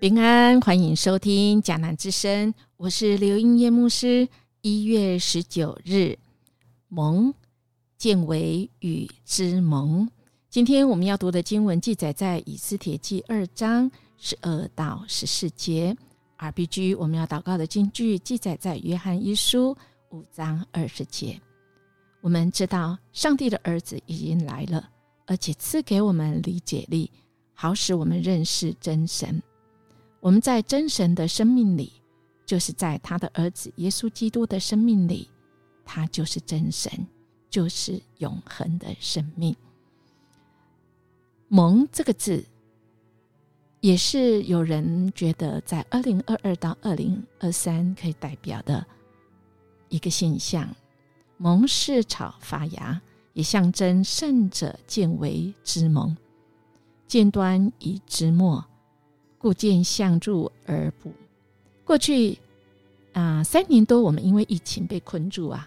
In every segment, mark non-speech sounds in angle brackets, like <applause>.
平安，欢迎收听迦南之声，我是刘英叶牧师。一月十九日，蒙见为与之蒙。今天我们要读的经文记载在以斯帖记二章十二到十四节。RPG 我们要祷告的经句记载在约翰一书五章二十节。我们知道上帝的儿子已经来了，而且赐给我们理解力，好使我们认识真神。我们在真神的生命里，就是在他的儿子耶稣基督的生命里，他就是真神，就是永恒的生命。蒙这个字，也是有人觉得在二零二二到二零二三可以代表的一个现象。蒙氏草发芽，也象征圣者见为之蒙，见端以之末。故见相助而补。过去啊，三年多，我们因为疫情被困住啊，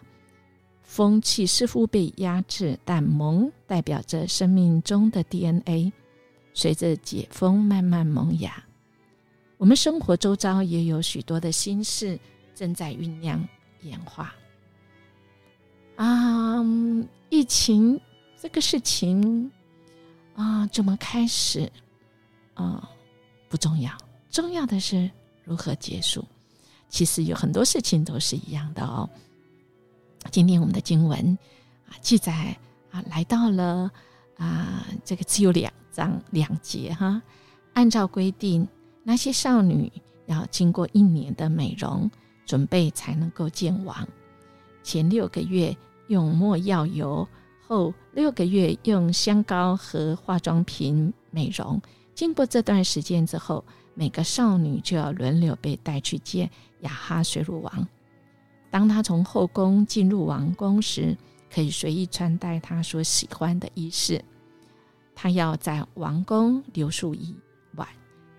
风气似乎被压制，但萌代表着生命中的 DNA，随着解封慢慢萌芽。我们生活周遭也有许多的心事正在酝酿演化。啊，疫情这个事情啊，怎么开始啊？不重要，重要的是如何结束。其实有很多事情都是一样的哦。今天我们的经文啊记载啊来到了啊这个只有两章两节哈。按照规定，那些少女要经过一年的美容准备才能够见王。前六个月用墨药油，后六个月用香膏和化妆品美容。经过这段时间之后，每个少女就要轮流被带去见亚哈水乳王。当他从后宫进入王宫时，可以随意穿戴他所喜欢的衣饰。他要在王宫留宿一晚，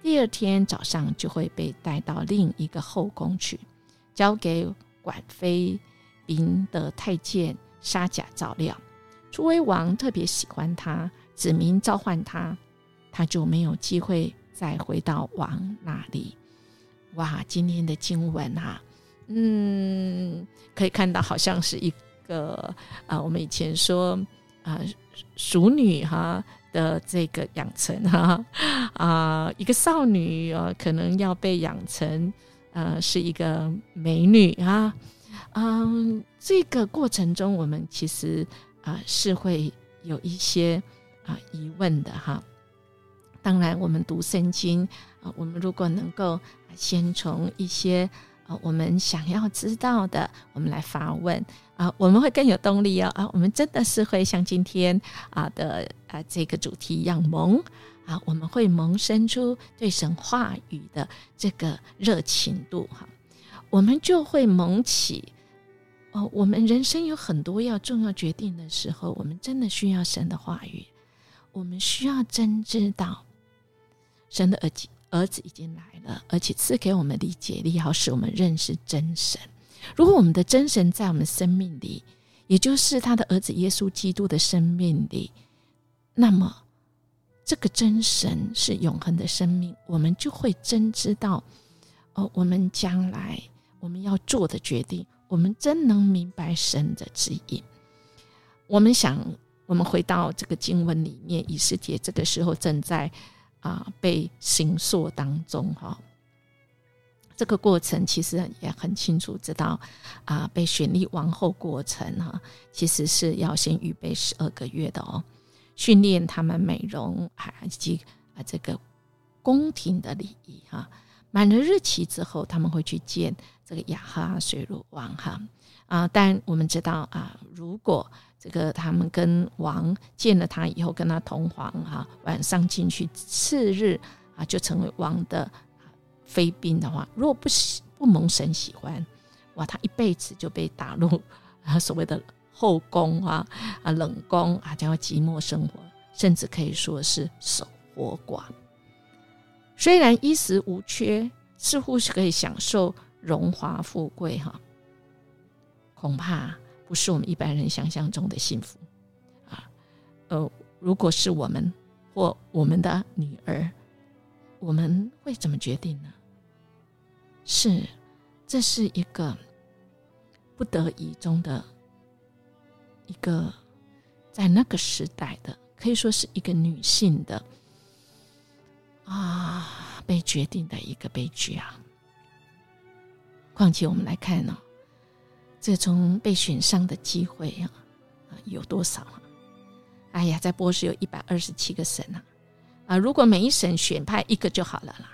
第二天早上就会被带到另一个后宫去，交给管妃嫔的太监沙甲照料。楚威王特别喜欢他，指明召唤他。他就没有机会再回到王那里。哇，今天的经文啊，嗯，可以看到好像是一个啊，我们以前说啊，淑女哈的这个养成哈 <laughs> 啊，一个少女啊，可能要被养成呃是一个美女啊，嗯，这个过程中我们其实啊是会有一些啊疑问的哈。当然，我们读圣经啊，我们如果能够先从一些啊我们想要知道的，我们来发问啊，我们会更有动力哦啊，我们真的是会像今天啊的啊这个主题一样萌啊，我们会萌生出对神话语的这个热情度哈，我们就会萌起哦，我们人生有很多要重要决定的时候，我们真的需要神的话语，我们需要真知道。神的儿子儿子已经来了，而且赐给我们理解力，好使我们认识真神。如果我们的真神在我们生命里，也就是他的儿子耶稣基督的生命里，那么这个真神是永恒的生命，我们就会真知道哦，我们将来我们要做的决定，我们真能明白神的指引。我们想，我们回到这个经文里面，以斯帖这个时候正在。啊，被刑诉当中哈，这个过程其实也很清楚知道啊，被选立王后过程哈，其实是要先预备十二个月的哦，训练他们美容啊以及啊这个宫廷的礼仪哈，满了日期之后，他们会去见这个雅哈水乳王哈。啊，但我们知道啊，如果这个他们跟王见了他以后，跟他同房哈，晚上进去，次日啊就成为王的妃嫔的话，如果不喜不蒙神喜欢，哇，他一辈子就被打入啊所谓的后宫啊啊冷宫啊，将会寂寞生活，甚至可以说是守活寡。虽然衣食无缺，似乎是可以享受荣华富贵哈，恐怕。不是我们一般人想象中的幸福，啊，呃，如果是我们或我们的女儿，我们会怎么决定呢？是，这是一个不得已中的一个，在那个时代的，可以说是一个女性的啊被决定的一个悲剧啊。况且我们来看呢，这种被选上的机会啊，有多少啊？哎呀，在波士有一百二十七个省啊，啊，如果每一省选派一个就好了啦。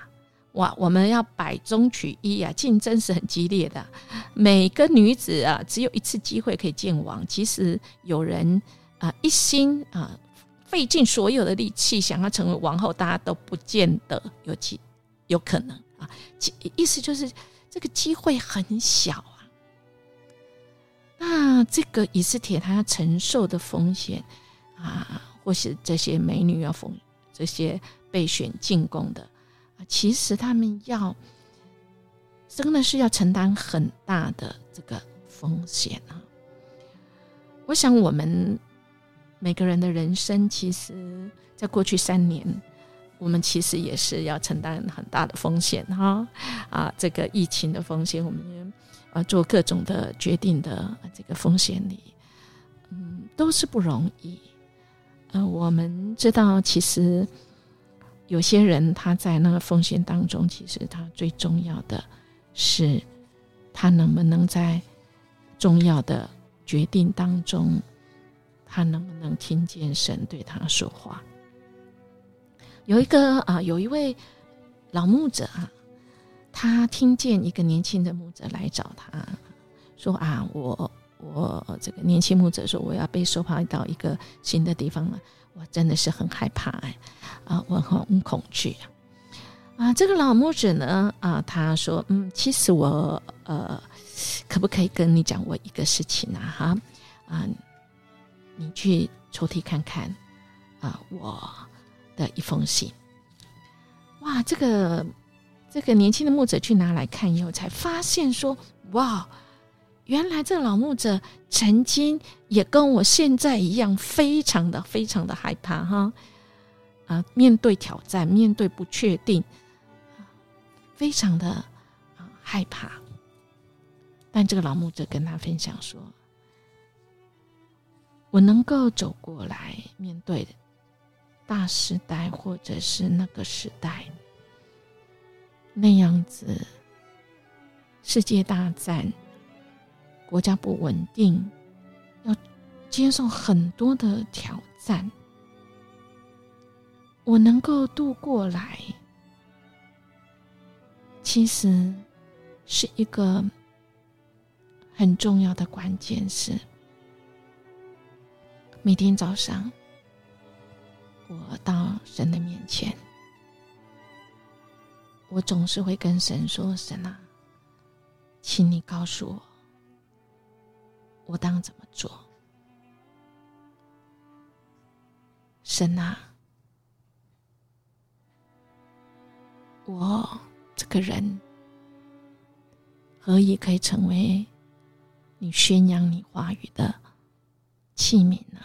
哇，我们要百中取一啊，竞争是很激烈的。每个女子啊，只有一次机会可以见王。其实有人啊一心啊费尽所有的力气想要成为王后，大家都不见得有机有可能啊。意思就是这个机会很小啊。那这个以斯帖她要承受的风险啊，或是这些美女要风这些被选进宫的。其实他们要真的是要承担很大的这个风险啊！我想我们每个人的人生，其实在过去三年，我们其实也是要承担很大的风险哈啊！这个疫情的风险，我们啊做各种的决定的这个风险里，嗯，都是不容易。呃，我们知道其实。有些人他在那个风险当中，其实他最重要的是，他能不能在重要的决定当中，他能不能听见神对他说话？有一个啊，有一位老牧者啊，他听见一个年轻的牧者来找他说啊，我我这个年轻牧者说我要被收派到一个新的地方了。我真的是很害怕哎，啊，我很恐惧啊！啊，这个老牧者呢，啊，他说，嗯，其实我呃，可不可以跟你讲我一个事情啊？哈，啊，你去抽屉看看啊，我的一封信。哇，这个这个年轻的牧者去拿来看以后，才发现说，哇。原来这老牧者曾经也跟我现在一样，非常的非常的害怕哈啊，面对挑战，面对不确定，非常的啊害怕。但这个老牧者跟他分享说：“我能够走过来，面对大时代，或者是那个时代那样子，世界大战。”国家不稳定，要接受很多的挑战。我能够度过来，其实是一个很重要的关键。是每天早上，我到神的面前，我总是会跟神说：“神啊，请你告诉我。”我当怎么做？神啊，我这个人何以可以成为你宣扬你话语的器皿呢？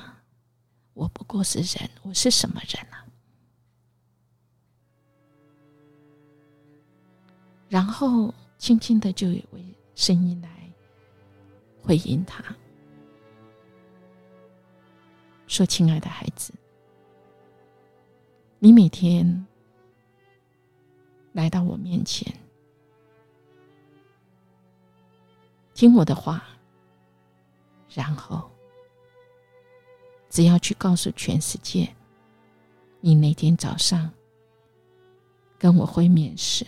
我不过是人，我是什么人啊？然后轻轻的就有位声音来。回应他说：“亲爱的孩子，你每天来到我面前，听我的话，然后只要去告诉全世界，你那天早上跟我会面时，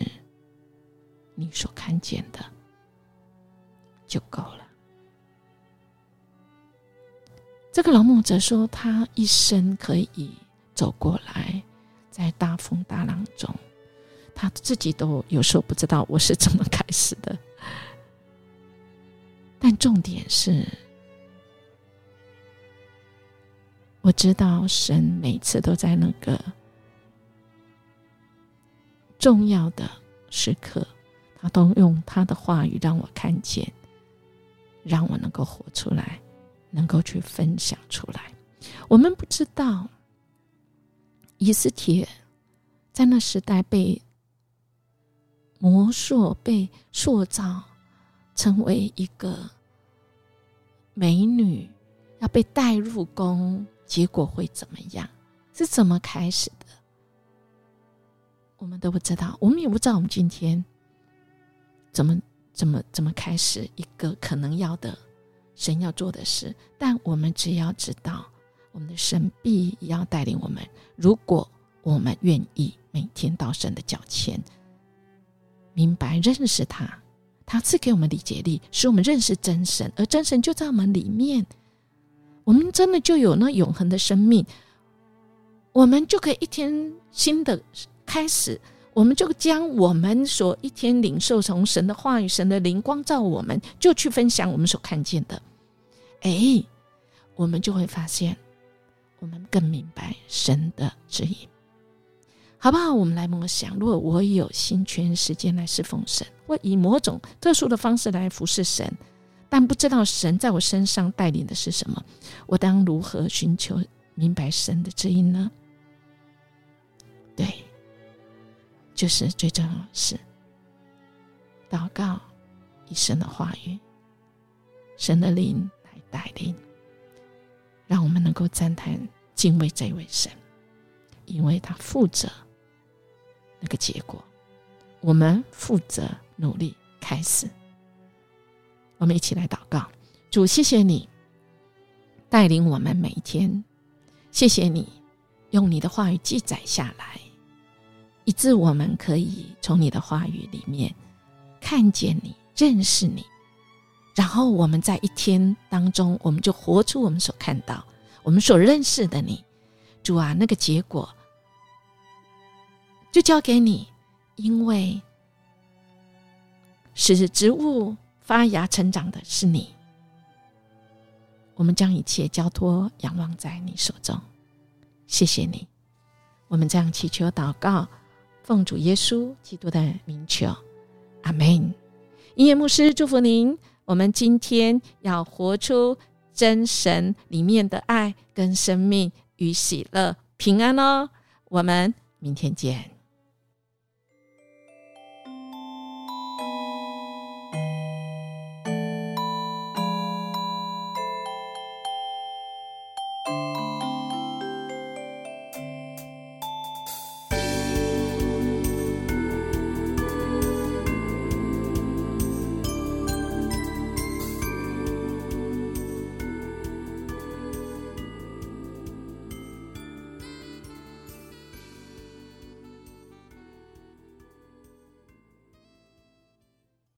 你所看见的就够了。”这个老牧者说：“他一生可以走过来，在大风大浪中，他自己都有时候不知道我是怎么开始的。但重点是，我知道神每次都在那个重要的时刻，他都用他的话语让我看见，让我能够活出来。”能够去分享出来，我们不知道，以斯帖在那时代被魔术被塑造成为一个美女，要被带入宫，结果会怎么样？是怎么开始的？我们都不知道，我们也不知道我们今天怎么怎么怎么开始一个可能要的神要做的事。但我们只要知道，我们的神必要带领我们。如果我们愿意每天到神的脚前。明白认识他，他赐给我们理解力，使我们认识真神，而真神就在我们里面，我们真的就有那永恒的生命，我们就可以一天新的开始，我们就将我们所一天领受从神的话语、神的灵光照我们，就去分享我们所看见的，哎，我们就会发现，我们更明白神的指引。好不好？我们来默想：如果我有心全时间来侍奉神，或以某种特殊的方式来服侍神，但不知道神在我身上带领的是什么，我当如何寻求明白神的指引呢？对，就是最重要的是祷告，以神的话语、神的灵来带领，让我们能够赞叹、敬畏这位神，因为他负责。那个结果，我们负责努力开始。我们一起来祷告：主，谢谢你带领我们每一天，谢谢你用你的话语记载下来，以致我们可以从你的话语里面看见你、认识你。然后我们在一天当中，我们就活出我们所看到、我们所认识的你。主啊，那个结果。就交给你，因为使植物发芽成长的是你。我们将一切交托、仰望在你手中。谢谢你，我们这样祈求、祷告，奉主耶稣基督的名求，阿门。音乐牧师祝福您。我们今天要活出真神里面的爱跟生命与喜乐、平安哦。我们明天见。